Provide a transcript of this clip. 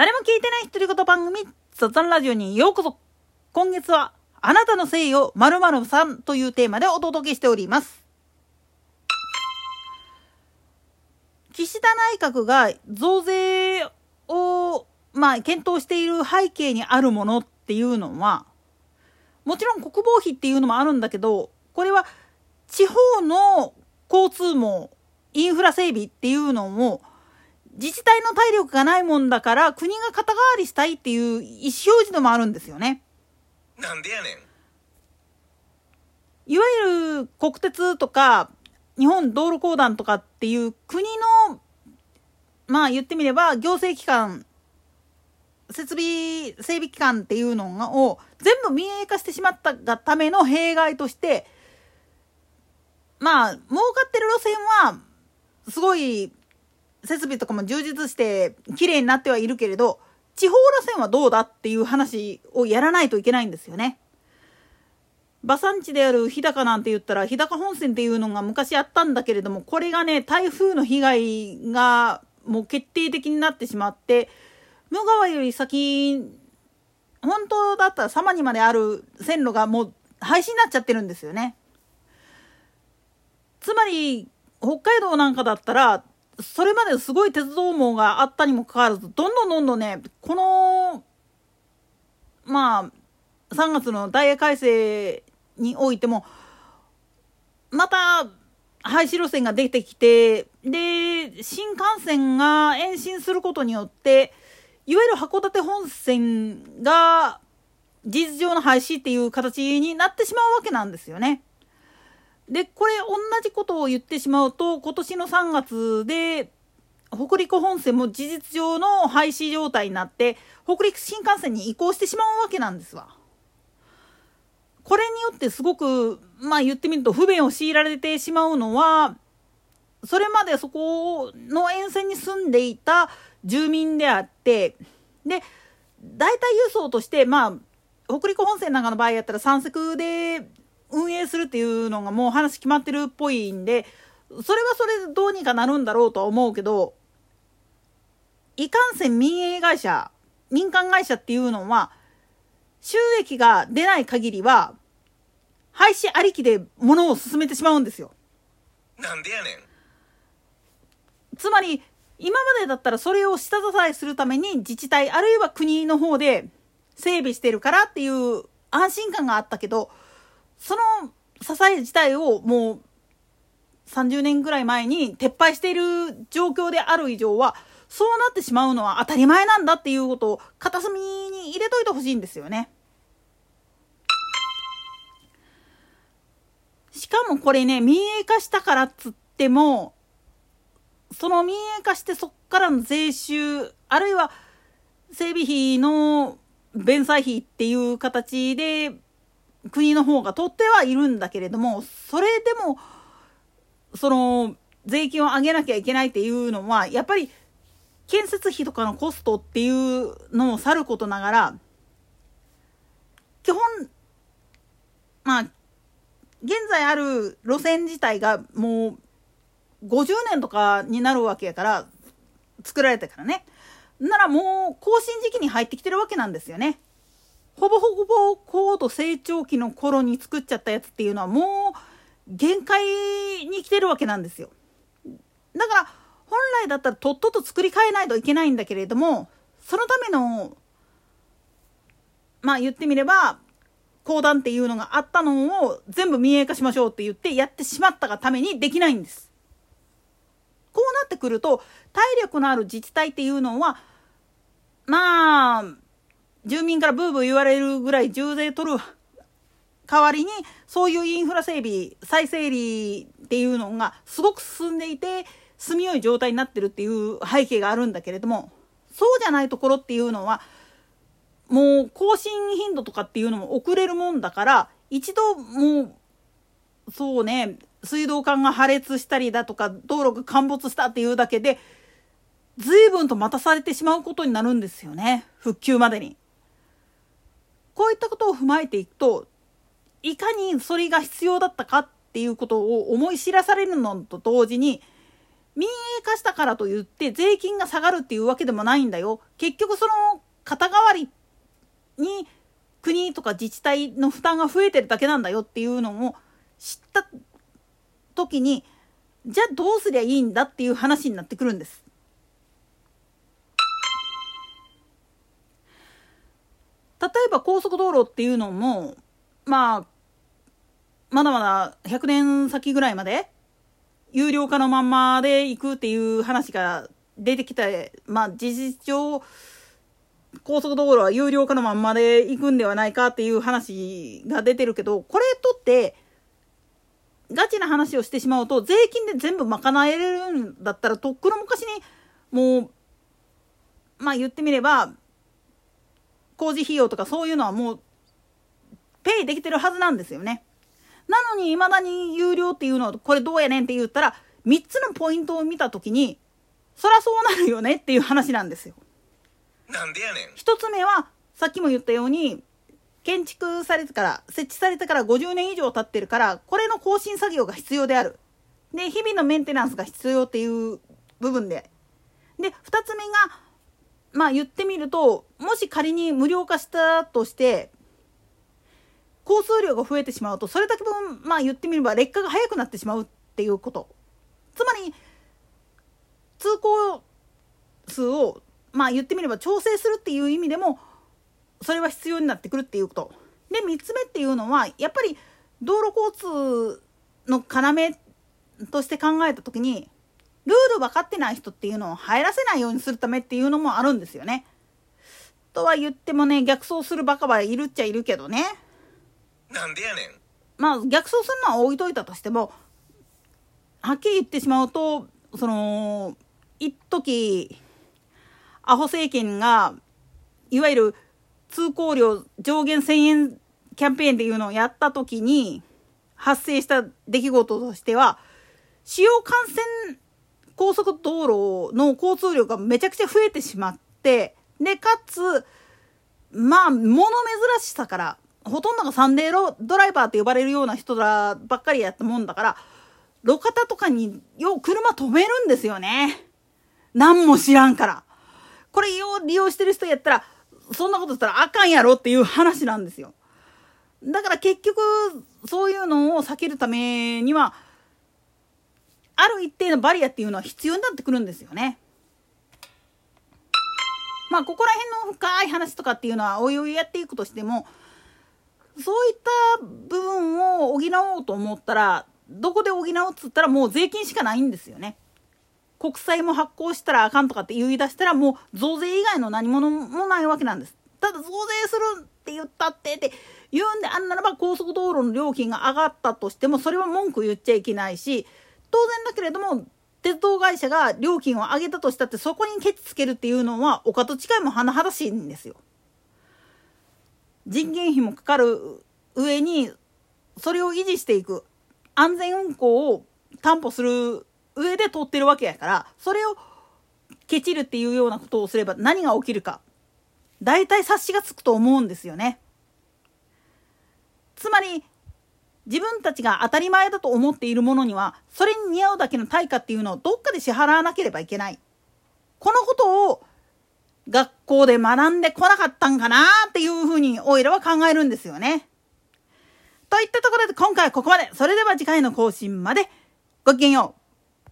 誰も聞いてない独り言番組、雑談ラジオにようこそ。今月は、あなたのせいよ、〇〇さんというテーマでお届けしております。岸田内閣が増税を、まあ、検討している背景にあるものっていうのは、もちろん国防費っていうのもあるんだけど、これは地方の交通網、インフラ整備っていうのも、自治体の体力がないもんだから国が肩代わりしたいっていう意思表示でもあるんですよね。なんでやねん。いわゆる国鉄とか日本道路公団とかっていう国のまあ言ってみれば行政機関設備整備機関っていうのを全部民営化してしまったがための弊害としてまあ儲かってる路線はすごい設備とかも充実して綺麗になってはいるけれど地方路線はどうだっていう話をやらないといけないんですよね。馬産地である日高なんて言ったら日高本線っていうのが昔あったんだけれどもこれがね台風の被害がもう決定的になってしまって向川より先本当だったら様にまである線路がもう廃止になっちゃってるんですよね。つまり北海道なんかだったらそれまですごい鉄道網があったにもかかわらず、どんどんどんどんね、この、まあ、3月のダイヤ改正においても、また、廃止路線が出てきて、で、新幹線が延伸することによって、いわゆる函館本線が事実上の廃止っていう形になってしまうわけなんですよね。で、これ同じことを言ってしまうと、今年の3月で、北陸本線も事実上の廃止状態になって、北陸新幹線に移行してしまうわけなんですわ。これによってすごく、まあ言ってみると不便を強いられてしまうのは、それまでそこの沿線に住んでいた住民であって、で、代替輸送として、まあ、北陸本線なんかの場合やったら三石で運営するっていうのがもう話決まってるっぽいんで、それはそれでどうにかなるんだろうとは思うけど、いかんせん民営会社、民間会社っていうのは、収益が出ない限りは、廃止ありきで物を進めてしまうんですよ。なんでやねん。つまり、今までだったらそれを下支えするために自治体あるいは国の方で整備してるからっていう安心感があったけど、その支え自体をもう30年ぐらい前に撤廃している状況である以上は、そうなってしまうのは当たり前なんだっていうことを片隅に入れといてほしいんですよね。しかもこれね、民営化したからっつっても、その民営化してそっからの税収、あるいは整備費の弁済費っていう形で国の方が取ってはいるんだけれども、それでも、その、税金を上げなきゃいけないっていうのは、やっぱり、建設費とかのコストっていうのをさることながら、基本、まあ、現在ある路線自体がもう50年とかになるわけやから、作られたからね。ならもう更新時期に入ってきてるわけなんですよね。ほぼほぼ高度成長期の頃に作っちゃったやつっていうのはもう限界に来てるわけなんですよ。だから本来だったらとっとと作り変えないといけないんだけれどもそのためのまあ言ってみれば講談っていうのがあったのを全部民営化しましょうって言ってやってしまったがためにできないんです。こうなってくると体力のある自治体っていうのはまあ住民からブーブー言われるぐらい重税取る代わりにそういうインフラ整備再整理っていうのがすごく進んでいて住みよい状態になってるっていう背景があるんだけれどもそうじゃないところっていうのはもう更新頻度とかっていうのも遅れるもんだから一度もうそうね水道管が破裂したりだとか道路が陥没したっていうだけで随分と待たされてしまうことになるんですよね復旧までに。こういったことを踏まえていくといかにそれが必要だったかっていうことを思い知らされるのと同時に民営化したからといって税金が下がるっていうわけでもないんだよ。結局その肩代わりに国とか自治体の負担が増えてるだけなんだよっていうのを知った時にじゃあどうすりゃいいんだっていう話になってくるんです。例えば高速道路っていうのもまあまだまだ100年先ぐらいまで有料化のまんまで行くっていう話が出てきてまあ事実上高速道路は有料化のまんまで行くんではないかっていう話が出てるけどこれとってガチな話をしてしまうと税金で全部賄えれるんだったらとっくの昔にもうまあ言ってみれば工事費用とかそういうのはもうペイできてるはずなんですよね。なのに未だに有料っていうのはこれどうやねんって言ったら3つのポイントを見た時にそらそうなるよねっていう話なんですよ。なんでやねん。1つ目はさっきも言ったように建築されてから設置されてから50年以上経ってるからこれの更新作業が必要である。で日々のメンテナンスが必要っていう部分で。で2つ目がまあ言ってみるともし仮に無料化したとして交通量が増えてしまうとそれだけ分まあ言ってみれば劣化が早くなってしまうっていうこと。つまり通行数をまあ言ってみれば調整するっていう意味でもそれは必要になってくるっていうこと。で3つ目っていうのはやっぱり道路交通の要として考えた時にルール分かってない人っていうのを入らせないようにするためっていうのもあるんですよね。とは言ってもね逆走するバカはいるっちゃいるけどね。なんでやねん。まあ逆走するのは置いといたとしてもはっきり言ってしまうとその一時アホ政権がいわゆる通行料上限1,000円キャンペーンっていうのをやった時に発生した出来事としては主要幹線高速道路の交通量がめちゃくちゃ増えてしまってでかつまあ物珍しさからほとんどがサンデードライバーって呼ばれるような人らばっかりやったもんだから路肩とかによう車止めるんですよね。何も知らんから。これよう利用してる人やったらそんなことしたらあかんやろっていう話なんですよ。だから結局そういうのを避けるためにはある一定のバリアっていうのは必要になってくるんですよね。まあここら辺の深い話とかっていうのはおいおいやっていくとしてもそういった部分を補おうと思ったらどこで補うっつったらもう税金しかないんですよね。国債も発行したらあかんとかって言い出したらもう増税以外の何物もないわけなんです。ただ増税するって言ったってって言うんであんならば高速道路の料金が上がったとしてもそれは文句言っちゃいけないし当然だけれども鉄道会社が料金を上げたとしたってそこにケチつけるっていうのはお門違いも甚だしいんですよ。人件費もかかる上にそれを維持していく安全運行を担保する上で通ってるわけやからそれをケチるっていうようなことをすれば何が起きるか大体察しがつくと思うんですよね。つまり自分たちが当たり前だと思っているものにはそれに似合うだけの対価っていうのをどっかで支払わなければいけない。このことを学校で学んでこなかったんかなっていうふうにオイラは考えるんですよね。といったところで今回はここまで。それでは次回の更新までごきげんよう。